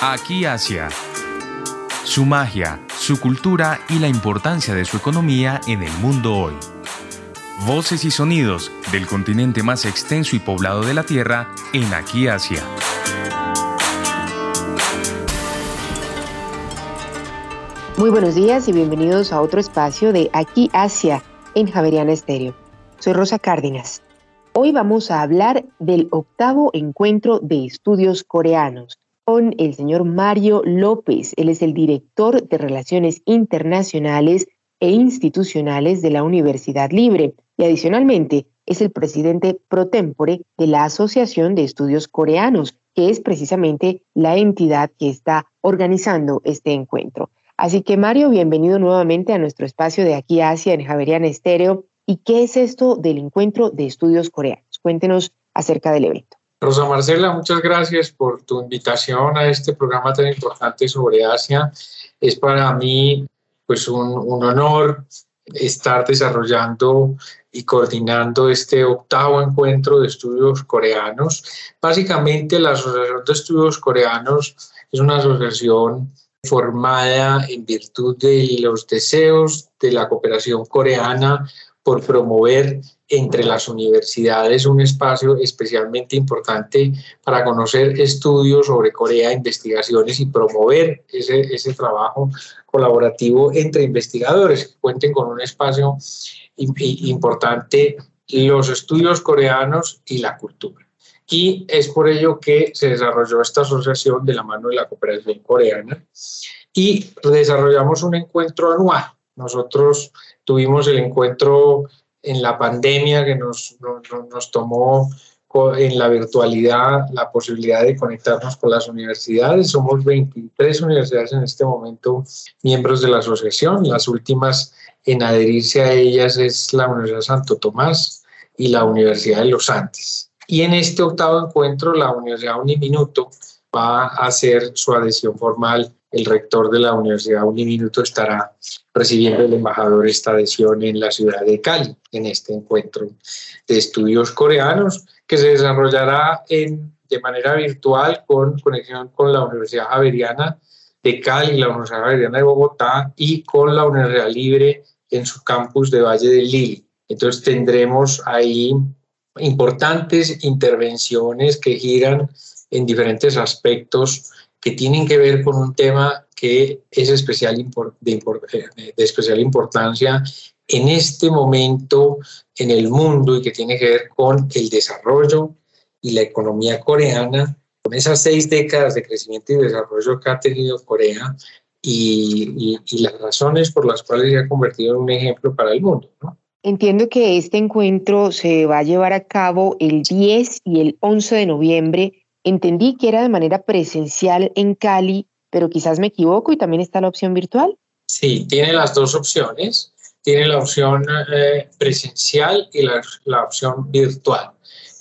Aquí Asia. Su magia, su cultura y la importancia de su economía en el mundo hoy. Voces y sonidos del continente más extenso y poblado de la Tierra en Aquí Asia. Muy buenos días y bienvenidos a otro espacio de Aquí Asia en Javeriana Estéreo. Soy Rosa Cárdenas. Hoy vamos a hablar del octavo encuentro de estudios coreanos con el señor Mario López. Él es el director de Relaciones Internacionales e Institucionales de la Universidad Libre y adicionalmente es el presidente pro tempore de la Asociación de Estudios Coreanos, que es precisamente la entidad que está organizando este encuentro. Así que Mario, bienvenido nuevamente a nuestro espacio de aquí Asia en Javerian Estéreo. ¿Y qué es esto del encuentro de estudios coreanos? Cuéntenos acerca del evento. Rosa Marcela, muchas gracias por tu invitación a este programa tan importante sobre Asia. Es para mí pues un, un honor estar desarrollando y coordinando este octavo encuentro de estudios coreanos. Básicamente la Asociación de Estudios Coreanos es una asociación formada en virtud de los deseos de la cooperación coreana por promover entre las universidades un espacio especialmente importante para conocer estudios sobre Corea, investigaciones y promover ese, ese trabajo colaborativo entre investigadores que cuenten con un espacio importante, los estudios coreanos y la cultura. Y es por ello que se desarrolló esta asociación de la mano de la cooperación coreana y desarrollamos un encuentro anual. Nosotros tuvimos el encuentro en la pandemia que nos, nos, tomó en la virtualidad la posibilidad de conectarnos con las universidades. Somos 23 universidades en este momento miembros de la asociación. Las últimas en adherirse a ellas es la Universidad Santo Tomás y la Universidad de los Andes. Y en este octavo encuentro, la Universidad Uniminuto va a hacer su adhesión formal. El rector de la Universidad Uniminuto estará recibiendo el embajador esta adhesión en la ciudad de Cali, en este encuentro de estudios coreanos, que se desarrollará en, de manera virtual con conexión con la Universidad Javeriana de Cali, la Universidad Javeriana de Bogotá y con la Universidad Libre en su campus de Valle del Lili. Entonces tendremos ahí importantes intervenciones que giran en diferentes aspectos que tienen que ver con un tema que es especial de, de, especial importancia en este momento en el mundo y que tiene que ver con el desarrollo y la economía coreana, con esas seis décadas de crecimiento y desarrollo que ha tenido Corea y, y, y las razones por las cuales se ha convertido en un ejemplo para el mundo. ¿no? Entiendo que este encuentro se va a llevar a cabo el 10 y el 11 de noviembre. Entendí que era de manera presencial en Cali, pero quizás me equivoco y también está la opción virtual. Sí, tiene las dos opciones. Tiene la opción eh, presencial y la, opción virtual.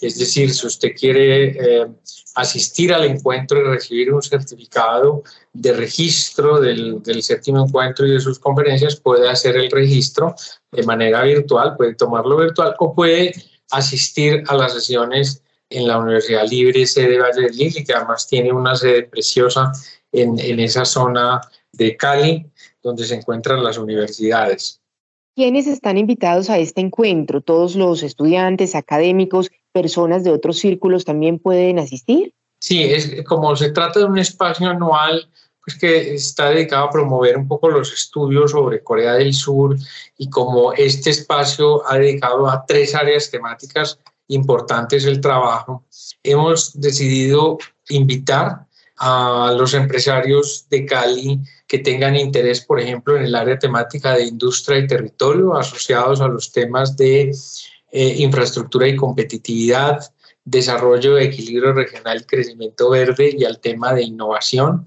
Es decir, si usted quiere eh, asistir al encuentro y recibir un certificado de registro del, séptimo encuentro y de sus conferencias, puede hacer el registro de manera virtual, puede tomarlo virtual o puede asistir a las sesiones en la Universidad Libre sede Valle del Lili, que además tiene una sede preciosa en, en esa zona de Cali, donde se encuentran las universidades. ¿Quiénes están invitados a este encuentro? ¿Todos los estudiantes, académicos, personas de otros círculos también pueden asistir? Sí, es como se trata de un espacio anual pues que está dedicado a promover un poco los estudios sobre Corea del Sur y como este espacio ha dedicado a tres áreas temáticas importantes el trabajo, hemos decidido invitar a los empresarios de Cali que tengan interés, por ejemplo, en el área temática de industria y territorio, asociados a los temas de eh, infraestructura y competitividad, desarrollo, equilibrio regional, crecimiento verde y al tema de innovación.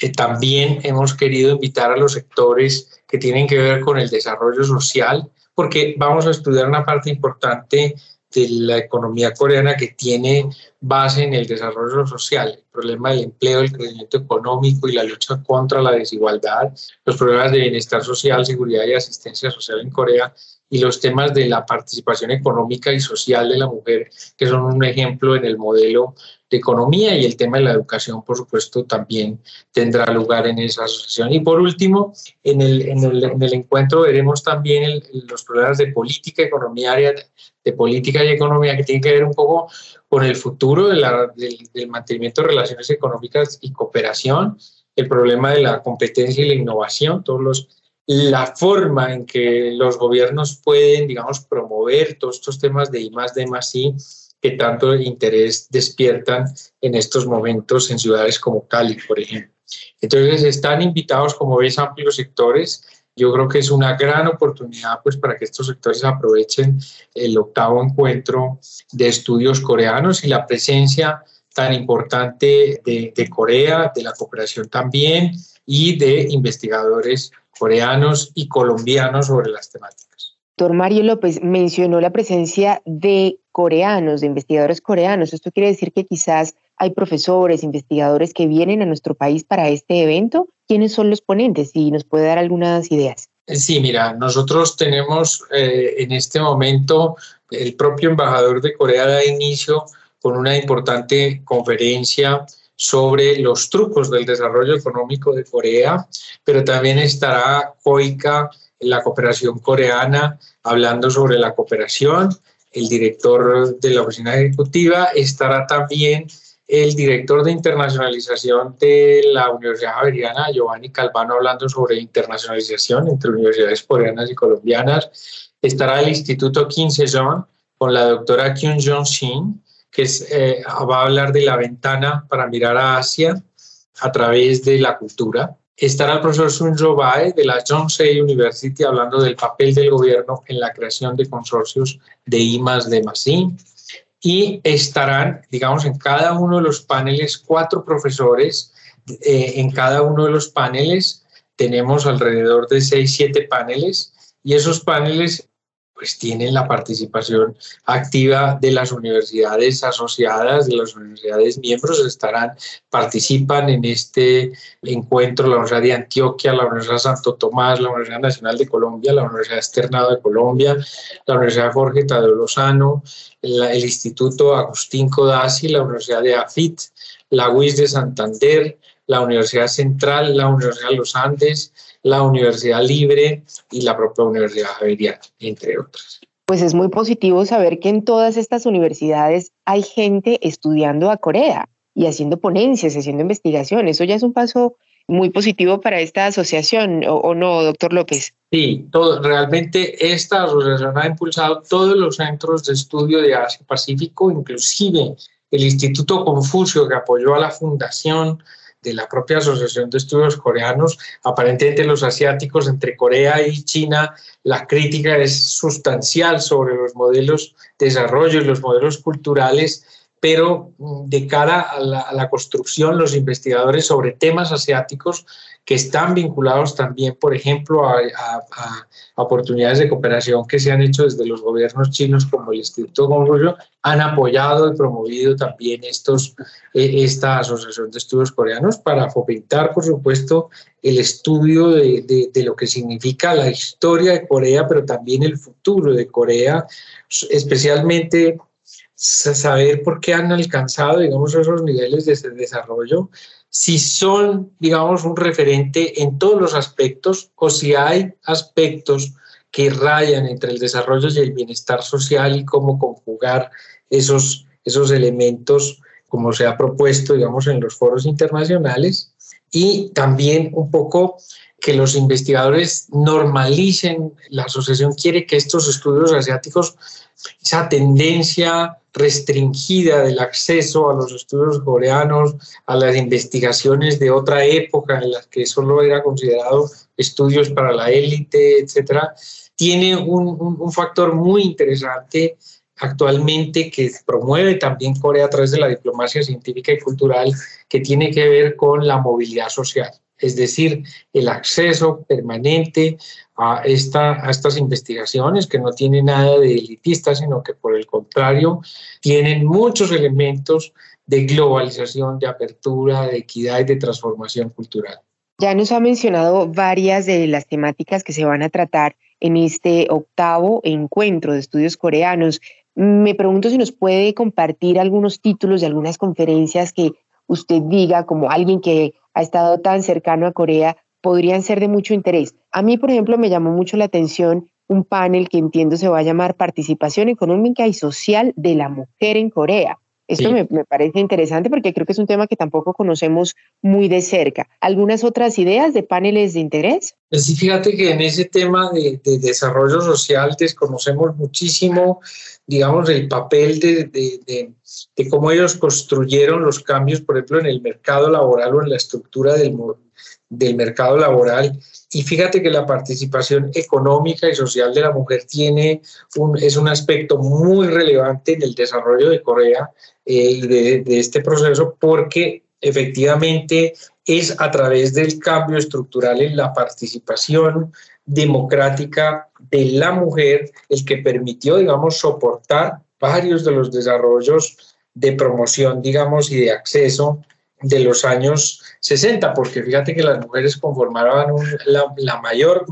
Eh, también hemos querido invitar a los sectores que tienen que ver con el desarrollo social, porque vamos a estudiar una parte importante de la economía coreana que tiene base en el desarrollo social, el problema del empleo, el crecimiento económico y la lucha contra la desigualdad, los problemas de bienestar social, seguridad y asistencia social en Corea y los temas de la participación económica y social de la mujer, que son un ejemplo en el modelo de economía y el tema de la educación, por supuesto, también tendrá lugar en esa asociación. Y por último, en el, en el, en el encuentro veremos también los problemas de política, economía, de política y economía que tienen que ver un poco con el futuro de la, del, del mantenimiento de relaciones económicas y cooperación, el problema de la competencia y la innovación, todos los la forma en que los gobiernos pueden, digamos, promover todos estos temas de I más D más I que tanto interés despiertan en estos momentos en ciudades como Cali, por ejemplo. Entonces, están invitados, como ves, amplios sectores. Yo creo que es una gran oportunidad pues, para que estos sectores aprovechen el octavo encuentro de estudios coreanos y la presencia tan importante de Corea, de la cooperación también y de investigadores coreanos y colombianos sobre las temáticas. Doctor Mario López mencionó la presencia de coreanos, de investigadores coreanos. Esto quiere decir que quizás hay profesores, investigadores que vienen a nuestro país para este evento. ¿Quiénes son los ponentes? Si nos puede dar algunas ideas. Sí, mira, nosotros tenemos eh, en este momento el propio embajador de Corea da inicio con una importante conferencia sobre los trucos del desarrollo económico de Corea, pero también estará COICA, la cooperación coreana, hablando sobre la cooperación. El director de la oficina ejecutiva estará también el director de internacionalización de la Universidad Javeriana, Giovanni Calvano, hablando sobre internacionalización entre universidades coreanas y colombianas. Estará el Instituto Kim Se-jong con la doctora Kyun Jong-shin, que eh, va a hablar de la ventana para mirar a Asia a través de la cultura. Estará el profesor Sun Bae de la Yonsei University hablando del papel del gobierno en la creación de consorcios de I de I. Y estarán, digamos, en cada uno de los paneles cuatro profesores. Eh, en cada uno de los paneles tenemos alrededor de seis, siete paneles y esos paneles pues tienen la participación activa de las universidades asociadas, de las universidades miembros, estarán, participan en este encuentro la Universidad de Antioquia, la Universidad Santo Tomás, la Universidad Nacional de Colombia, la Universidad Externado de Colombia, la Universidad Jorge Tadeo Lozano, el Instituto Agustín Codazzi, la Universidad de AFIT, la UIS de Santander, la Universidad Central, la Universidad de los Andes, la Universidad Libre y la propia Universidad Javeriana, entre otras. Pues es muy positivo saber que en todas estas universidades hay gente estudiando a Corea y haciendo ponencias, haciendo investigación. Eso ya es un paso muy positivo para esta asociación, ¿o, no, doctor López? Sí, todo, realmente esta asociación ha impulsado todos los centros de estudio de Asia Pacífico, inclusive el Instituto Confucio que apoyó a la fundación de la propia Asociación de Estudios Coreanos, aparentemente los asiáticos entre Corea y China, la crítica es sustancial sobre los modelos de desarrollo y los modelos culturales, pero mm, de cara a la, a la construcción, los investigadores sobre temas asiáticos que están vinculados también, por ejemplo, a, oportunidades de cooperación que se han hecho desde los gobiernos chinos como el Instituto Confucio, han apoyado y promovido también estos, eh, esta Asociación de Estudios Coreanos para fomentar, por supuesto, el estudio de, de lo que significa la historia de Corea, pero también el futuro de Corea, especialmente saber por qué han alcanzado, digamos, esos niveles de desarrollo si son, digamos, un referente en todos los aspectos o si hay aspectos que rayan entre el desarrollo y el bienestar social y cómo conjugar esos, esos elementos como se ha propuesto, digamos, en los foros internacionales y también un poco que los investigadores normalicen, la asociación quiere que estos estudios asiáticos, esa tendencia restringida del acceso a los estudios coreanos, a las investigaciones de otra época en las que solo era considerado estudios para la élite, etcétera, tiene un, un, factor muy interesante actualmente que promueve también Corea a través de la diplomacia científica y cultural, que tiene que ver con la movilidad social es decir, el acceso permanente a, esta, a estas investigaciones que no tienen nada de elitista, sino que por el contrario tienen muchos elementos de globalización, de apertura, de equidad y de transformación cultural. Ya nos ha mencionado varias de las temáticas que se van a tratar en este octavo encuentro de estudios coreanos. Me pregunto si nos puede compartir algunos títulos de algunas conferencias que usted diga, como alguien que ha estado tan cercano a Corea, podrían ser de mucho interés. A mí, por ejemplo, me llamó mucho la atención un panel que entiendo se va a llamar Participación Económica y Social de la Mujer en Corea. Esto me, parece interesante porque creo que es un tema que tampoco conocemos muy de cerca. ¿Algunas otras ideas de paneles de interés? Pues sí, fíjate que en ese tema de, desarrollo social desconocemos muchísimo, digamos, el papel de, de, cómo ellos construyeron los cambios, por ejemplo, en el mercado laboral o en la estructura del, del mercado laboral. Y fíjate que la participación económica y social de la mujer tiene un, es un aspecto muy relevante en el desarrollo de Corea de, de este proceso porque efectivamente es a través del cambio estructural en la participación democrática de la mujer el que permitió, digamos, soportar varios de los desarrollos de promoción, digamos, y de acceso de los años 60, porque fíjate que las mujeres conformaban la, mayor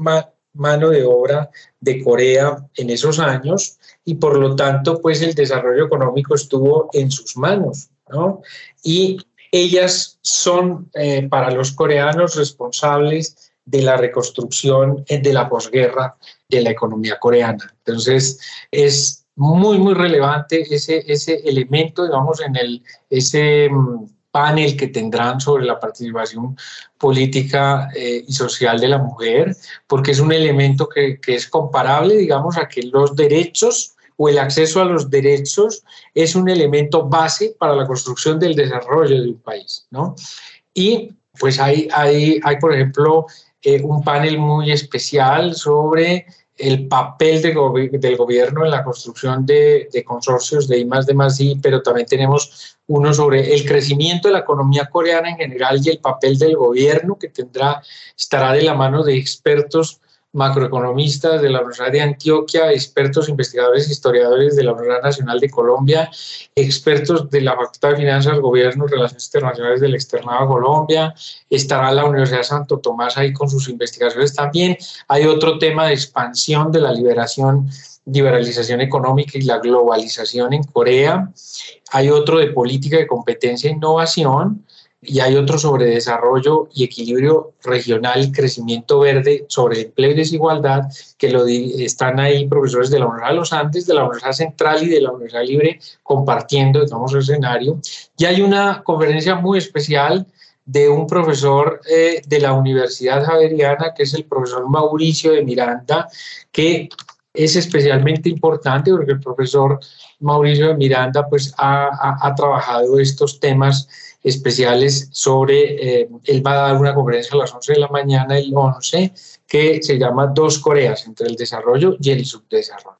mano de obra de Corea en esos años y por lo tanto pues el desarrollo económico estuvo en sus manos, ¿no? Y ellas son eh, para los coreanos responsables de la reconstrucción eh, de la posguerra de la economía coreana. Entonces es muy, muy relevante ese, ese elemento, digamos, en el, ese mm, panel que tendrán sobre la participación política eh, y social de la mujer, porque es un elemento que, que, es comparable, digamos, a que los derechos o el acceso a los derechos es un elemento base para la construcción del desarrollo de un país, ¿no? Y pues hay, hay, hay por ejemplo, eh, un panel muy especial sobre el papel de del gobierno en la construcción de, consorcios de I más de I, pero también tenemos uno sobre el crecimiento de la economía coreana en general y el papel del gobierno que tendrá, estará de la mano de expertos macroeconomistas de la Universidad de Antioquia, expertos investigadores historiadores de la Universidad Nacional de Colombia, expertos de la Facultad de Finanzas, Gobierno y Relaciones Internacionales del Externado de Colombia, estará la Universidad de Santo Tomás ahí con sus investigaciones también. Hay otro tema de expansión de la liberación liberalización económica y la globalización en Corea. Hay otro de política de competencia e innovación y hay otro sobre desarrollo y equilibrio regional crecimiento verde, sobre empleo y desigualdad, que lo están ahí profesores de la Universidad de los Andes, de la Universidad Central y de la Universidad Libre compartiendo, digamos, el escenario. Y hay una conferencia muy especial de un profesor eh, de la Universidad Javeriana, que es el profesor Mauricio de Miranda, que es especialmente importante porque el profesor Mauricio de Miranda pues ha trabajado estos temas especiales sobre, eh, él va a dar una conferencia a las 11 de la mañana, el 11, que se llama Dos Coreas, entre el desarrollo y el subdesarrollo.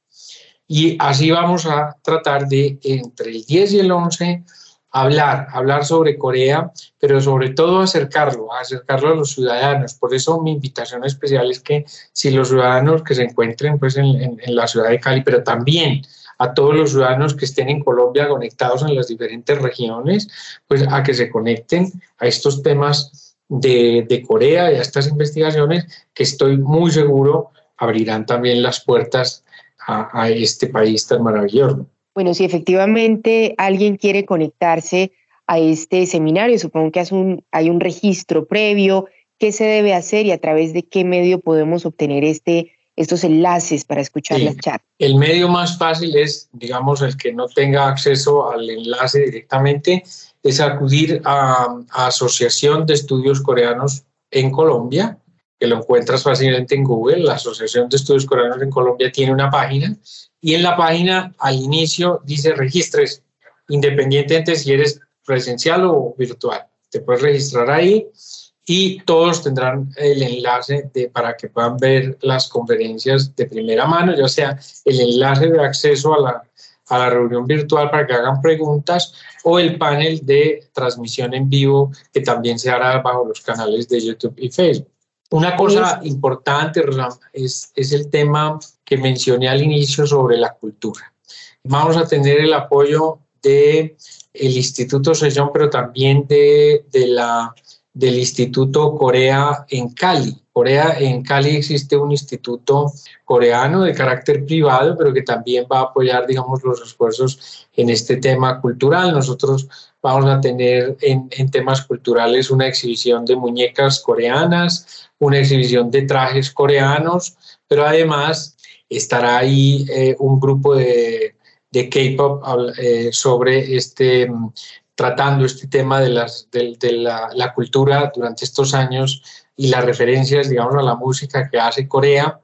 Y así vamos a tratar de, entre el 10 y el 11, hablar, hablar sobre Corea, pero sobre todo acercarlo, acercarlo a los ciudadanos. Por eso mi invitación especial es que si los ciudadanos que se encuentren pues, en, en la ciudad de Cali, pero también a todos los ciudadanos que estén en Colombia conectados en las diferentes regiones, pues a que se conecten a estos temas de, de Corea y a estas investigaciones que estoy muy seguro abrirán también las puertas a, este país tan maravilloso. Bueno, si efectivamente alguien quiere conectarse a este seminario, supongo que hay un registro previo, ¿qué se debe hacer y a través de qué medio podemos obtener este estos enlaces para escuchar las charlas? El medio más fácil es, digamos, el que no tenga acceso al enlace directamente, es acudir a, Asociación de Estudios Coreanos en Colombia, que lo encuentras fácilmente en Google. La Asociación de Estudios Coreanos en Colombia tiene una página y en la página al inicio dice registres, independientemente si eres presencial o virtual. Te puedes registrar ahí y todos tendrán el enlace de, para que puedan ver las conferencias de primera mano, ya sea el enlace de acceso a la, a la reunión virtual para que hagan preguntas o el panel de transmisión en vivo que también se hará bajo los canales de YouTube y Facebook. Una cosa importante, es, es el tema que mencioné al inicio sobre la cultura. Vamos a tener el apoyo de el Instituto Sejón, pero también de, de la del Instituto Corea en Cali. Corea en Cali existe un instituto coreano de carácter privado, pero que también va a apoyar, digamos, los esfuerzos en este tema cultural. Nosotros vamos a tener en, temas culturales una exhibición de muñecas coreanas, una exhibición de trajes coreanos, pero además estará ahí eh, un grupo de, de K-pop eh, sobre este tratando este tema de, las, de, la, la, cultura durante estos años y las referencias, digamos, a la música que hace Corea.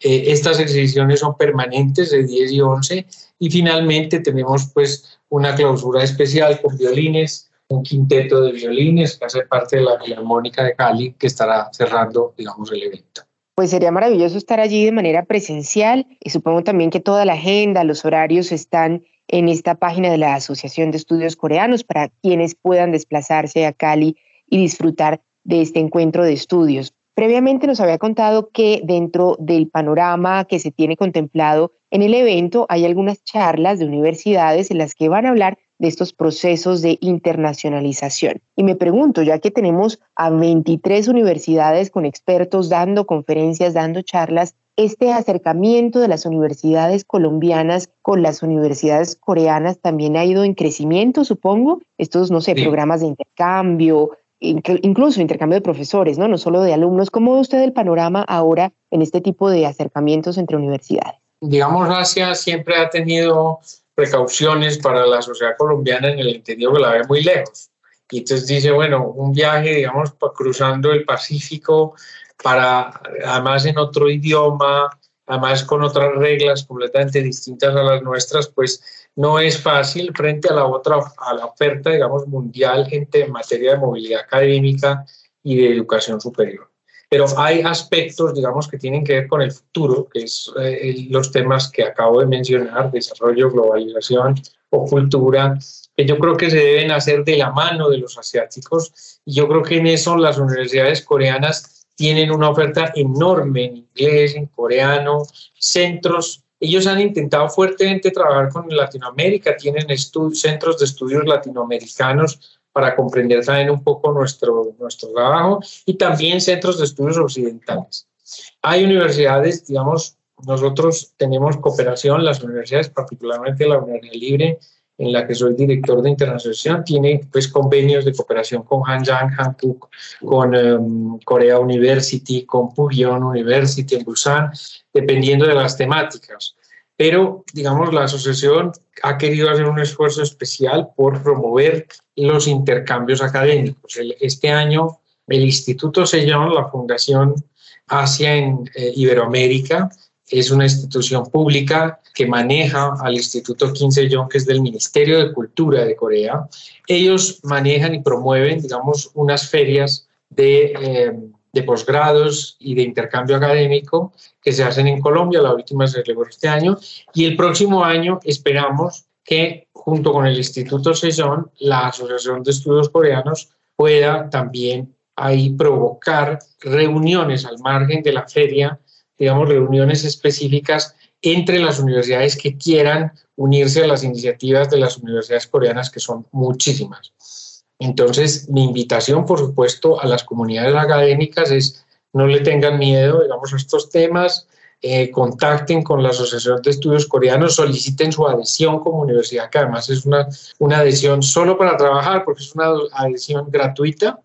Eh, estas exhibiciones son permanentes de 10 y 11 y finalmente tenemos pues una clausura especial con violines, un quinteto de violines que hace parte de la Filarmónica de Cali que estará cerrando, digamos, el evento. Pues sería maravilloso estar allí de manera presencial y supongo también que toda la agenda, los horarios están en esta página de la Asociación de Estudios Coreanos para quienes puedan desplazarse a Cali y disfrutar de este encuentro de estudios. Previamente nos había contado que dentro del panorama que se tiene contemplado en el evento hay algunas charlas de universidades en las que van a hablar de estos procesos de internacionalización. Y me pregunto, ya que tenemos a 23 universidades con expertos dando conferencias, dando charlas, este acercamiento de las universidades colombianas con las universidades coreanas también ha ido en crecimiento, supongo. Estos, no sé, programas de intercambio, incluso intercambio de profesores, ¿no? No solo de alumnos. ¿Cómo ve usted el panorama ahora en este tipo de acercamientos entre universidades? Digamos, Asia siempre ha tenido precauciones para la sociedad colombiana en el entendido que la ve muy lejos. Y entonces dice, bueno, un viaje, digamos, cruzando el Pacífico para, además en otro idioma, además con otras reglas completamente distintas a las nuestras, pues no es fácil frente a la otra, a la oferta, digamos, mundial en materia de movilidad académica y de educación superior. Pero hay aspectos, digamos, que tienen que ver con el futuro, que es eh, los temas que acabo de mencionar, desarrollo, globalización o cultura, que yo creo que se deben hacer de la mano de los asiáticos. Y yo creo que en eso las universidades coreanas tienen una oferta enorme en inglés, en coreano, centros. Ellos han intentado fuertemente trabajar con Latinoamérica, tienen centros de estudios latinoamericanos para comprender también un poco nuestro, nuestro trabajo y también centros de estudios occidentales. Hay universidades, digamos, nosotros tenemos cooperación, las universidades, particularmente la Universidad Libre, en la que soy director de internacionalización, tiene pues convenios de cooperación con Hanyang, Hankook, con um, Korea University, con Pugyeon University en Busan, dependiendo de las temáticas pero digamos la asociación ha querido hacer un esfuerzo especial por promover los intercambios académicos. este año el Instituto Sellón, la Fundación Asia en eh, Iberoamérica, es una institución pública que maneja al Instituto Kim Sejong, que es del Ministerio de Cultura de Corea. Ellos manejan y promueven, digamos, unas ferias de eh, de posgrados y de intercambio académico que se hacen en Colombia, la última se celebró este año, y el próximo año esperamos que junto con el Instituto Sejong, la Asociación de Estudios Coreanos pueda también ahí provocar reuniones al margen de la feria, digamos, reuniones específicas entre las universidades que quieran unirse a las iniciativas de las universidades coreanas, que son muchísimas. Entonces, mi invitación, por supuesto, a las comunidades académicas es no le tengan miedo, digamos, a estos temas, eh, contacten con la Asociación de Estudios Coreanos, soliciten su adhesión como universidad, que además es una, una adhesión solo para trabajar, porque es una adhesión gratuita,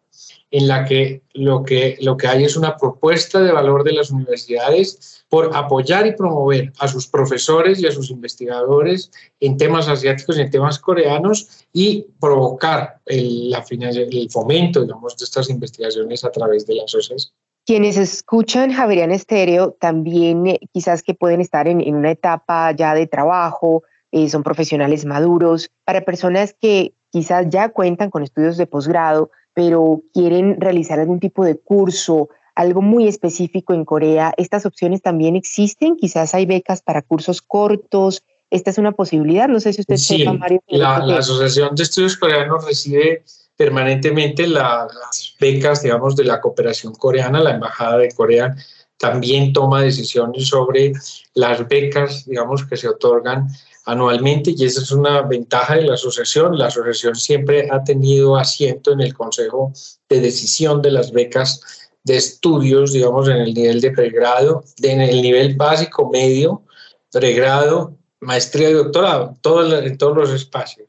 en la que lo, que lo que hay es una propuesta de valor de las universidades por apoyar y promover a sus profesores y a sus investigadores en temas asiáticos y en temas coreanos y provocar el, la, el fomento digamos, de estas investigaciones a través de las OCEs. Quienes escuchan Javerian Estéreo también eh, quizás que pueden estar en, en, una etapa ya de trabajo, eh, son profesionales maduros, para personas que quizás ya cuentan con estudios de posgrado, pero quieren realizar algún tipo de curso, algo muy específico en Corea, ¿estas opciones también existen? Quizás hay becas para cursos cortos. Esta es una posibilidad. No sé si usted sí, sepa, Mario. La, la Asociación de Estudios Coreanos recibe permanentemente las becas, digamos, de la cooperación coreana. La Embajada de Corea también toma decisiones sobre las becas, digamos, que se otorgan anualmente y esa es una ventaja de la asociación. La asociación siempre ha tenido asiento en el Consejo de Decisión de las becas de estudios, digamos, en el nivel de pregrado, en el nivel básico, medio, pregrado, maestría y doctorado, en todos los espacios.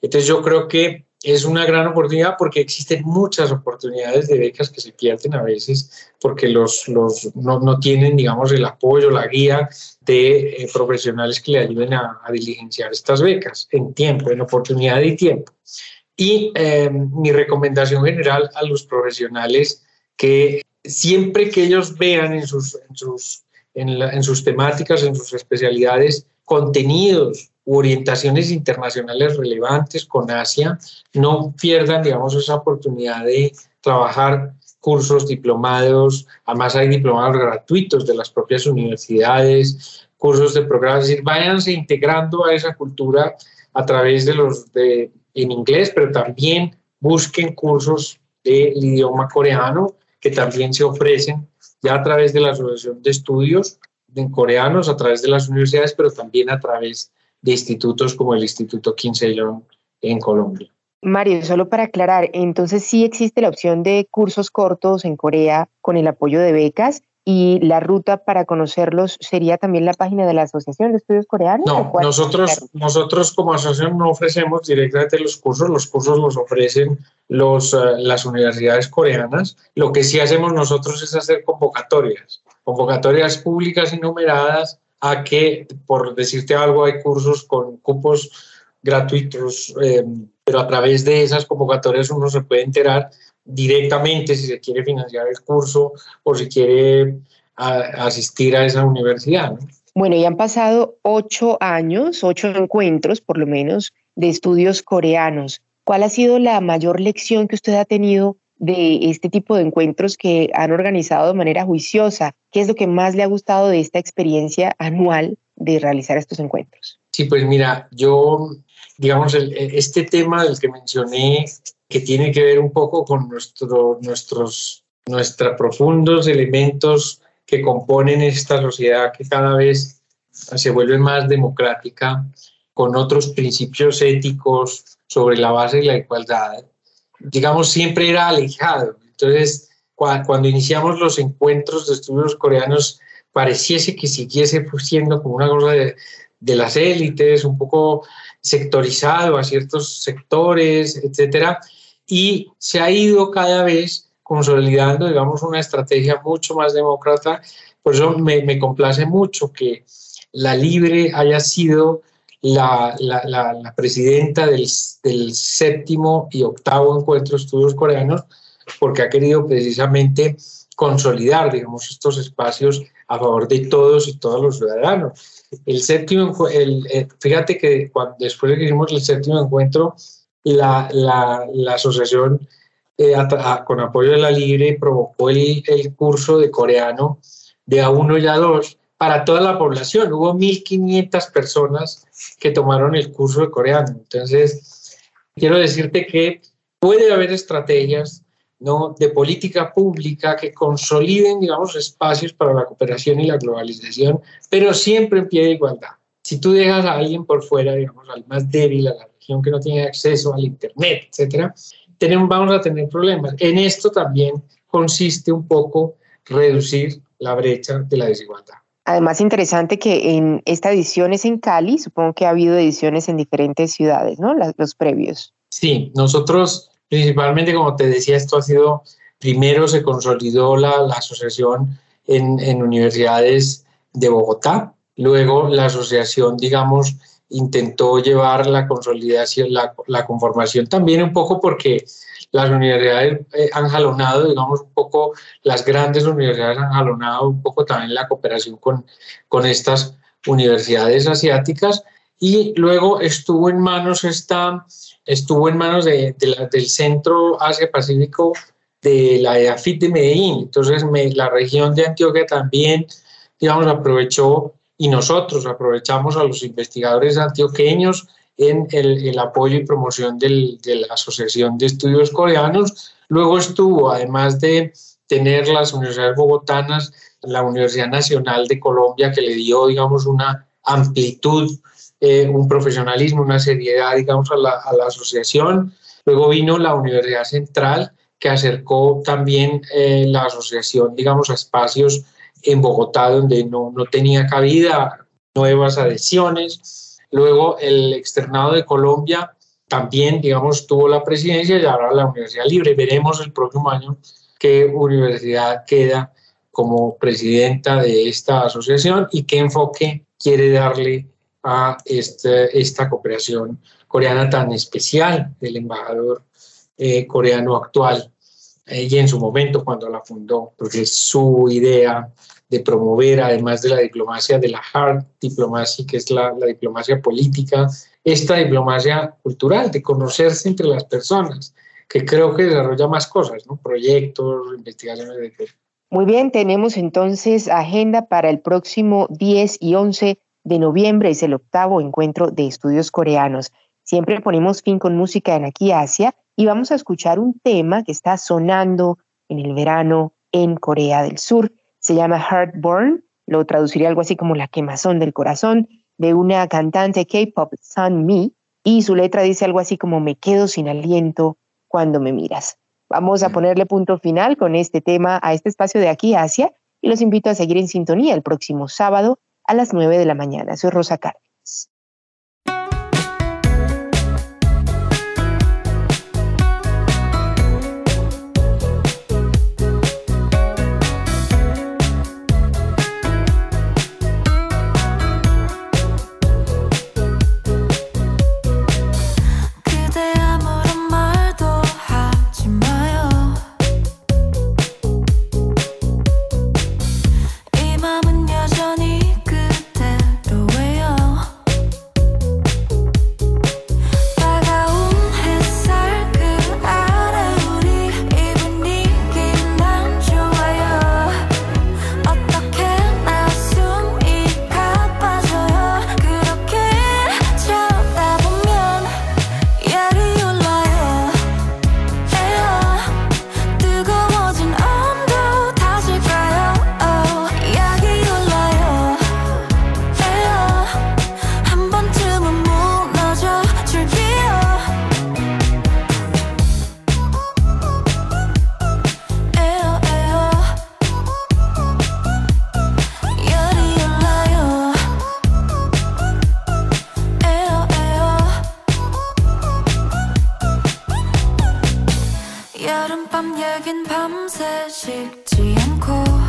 Entonces yo creo que es una gran oportunidad porque existen muchas oportunidades de becas que se pierden a veces porque los, los no, no, tienen, digamos, el apoyo, la guía de eh, profesionales que le ayuden a, diligenciar estas becas en tiempo, en oportunidad y tiempo. Y em, mi recomendación general a los profesionales que siempre que ellos vean en sus, en sus, en, en sus temáticas, en sus especialidades, contenidos orientaciones internacionales relevantes con Asia, no pierdan, digamos, esa oportunidad de trabajar cursos, diplomados, además hay diplomados gratuitos de las propias universidades, cursos de programa, es decir, váyanse integrando a esa cultura a través de los de en inglés, pero también busquen cursos del idioma coreano que también se ofrecen ya a través de la Asociación de Estudios en coreanos, a través de las universidades, pero también a través de institutos como el Instituto Quincelón en Colombia. Mario, solo para aclarar, entonces sí existe la opción de cursos cortos en Corea con el apoyo de becas y la ruta para conocerlos sería también la página de la Asociación de Estudios Coreanos. No, nosotros, nosotros como asociación no ofrecemos directamente los cursos, los cursos los ofrecen los, eh, las universidades coreanas. Lo que sí hacemos nosotros es hacer convocatorias, convocatorias públicas y numeradas a que, por decirte algo, hay cursos con cupos gratuitos, eh, pero a través de esas convocatorias uno se puede enterar directamente si se quiere financiar el curso o si quiere asistir a esa universidad. Bueno, ya han pasado ocho años, ocho encuentros por lo menos de estudios coreanos. ¿Cuál ha sido la mayor lección que usted ha tenido de este tipo de encuentros que han organizado de manera juiciosa. ¿Qué es lo que más le ha gustado de esta experiencia anual de realizar estos encuentros? Sí, pues mira, yo, digamos, este tema del que mencioné, que tiene que ver un poco con nuestro, nuestros, nuestros profundos elementos que componen esta sociedad que cada vez se vuelve más democrática, con otros principios éticos sobre la base de la igualdad, digamos, siempre era alejado. Entonces, cuando iniciamos los encuentros de estudios coreanos, pareciese que siguiese siendo como una cosa de, de las élites, un poco sectorizado a ciertos sectores, etcétera, y se ha ido cada vez consolidando, digamos, una estrategia mucho más demócrata. Por eso me, me complace mucho que la Libre haya sido la, la, la, presidenta del, del, séptimo y octavo encuentro de estudios coreanos, porque ha querido precisamente consolidar, digamos, estos espacios a favor de todos y todos los ciudadanos. El séptimo, el, eh, fíjate que cuando, después de que hicimos el séptimo encuentro, la, la, la asociación eh, con apoyo de la Libre provocó el, el curso de coreano de A1 y A2 para toda la población. Hubo 1.500 personas que tomaron el curso de coreano. Entonces, quiero decirte que puede haber estrategias ¿no? de política pública que consoliden, digamos, espacios para la cooperación y la globalización, pero siempre en pie de igualdad. Si tú dejas a alguien por fuera, digamos, al más débil, a la región que no tiene acceso al Internet, etcétera, tenemos, vamos a tener problemas. En esto también consiste un poco reducir la brecha de la desigualdad. Además, interesante que en esta edición es en Cali, supongo que ha habido ediciones en diferentes ciudades, ¿no? los previos. Sí, nosotros principalmente, como te decía, esto ha sido, primero se consolidó la, la asociación en, en, universidades de Bogotá, luego la asociación, digamos, intentó llevar la consolidación, la, la conformación también un poco porque las universidades eh, han jalonado, digamos, un poco, las grandes universidades han jalonado un poco también la cooperación con, con estas universidades asiáticas y luego estuvo en manos esta, estuvo en manos de, del Centro Asia Pacífico de la EAFIT de Medellín. Entonces la región de Antioquia también, digamos, aprovechó y nosotros aprovechamos a los investigadores antioqueños en el, apoyo y promoción de la Asociación de Estudios Coreanos. Luego estuvo, además de tener las universidades bogotanas, la Universidad Nacional de Colombia, que le dio, digamos, una amplitud eh, un profesionalismo, una seriedad, digamos, a la, a la, asociación. Luego vino la Universidad Central, que acercó también eh, la asociación, digamos, a espacios en Bogotá donde no, no tenía cabida, nuevas adhesiones. Luego el externado de Colombia también, digamos, tuvo la presidencia y ahora la Universidad Libre. Veremos el próximo año qué universidad queda como presidenta de esta asociación y qué enfoque quiere darle a este, esta cooperación coreana tan especial del embajador eh, coreano actual eh, y en su momento cuando la fundó, porque su idea de promover, además de la diplomacia de la hard diplomacia, que es la, la diplomacia política, esta diplomacia cultural, de conocerse entre las personas, que creo que desarrolla más cosas, ¿no? proyectos, investigaciones, etc. Muy bien, tenemos entonces agenda para el próximo 10 y 11 de noviembre, es el octavo encuentro de estudios coreanos. Siempre ponemos fin con música en Aquí Asia y vamos a escuchar un tema que está sonando en el verano en Corea del Sur. Se llama Heartburn, lo traduciría algo así como la quemazón del corazón, de una cantante K-pop, Sun Mi, y su letra dice algo así como me quedo sin aliento cuando me miras. Vamos a mm. ponerle punto final con este tema a este espacio de aquí Asia y los invito a seguir en sintonía el próximo sábado a las 9 de la mañana. Soy Rosa Cárdenas. 밤새 식지 않고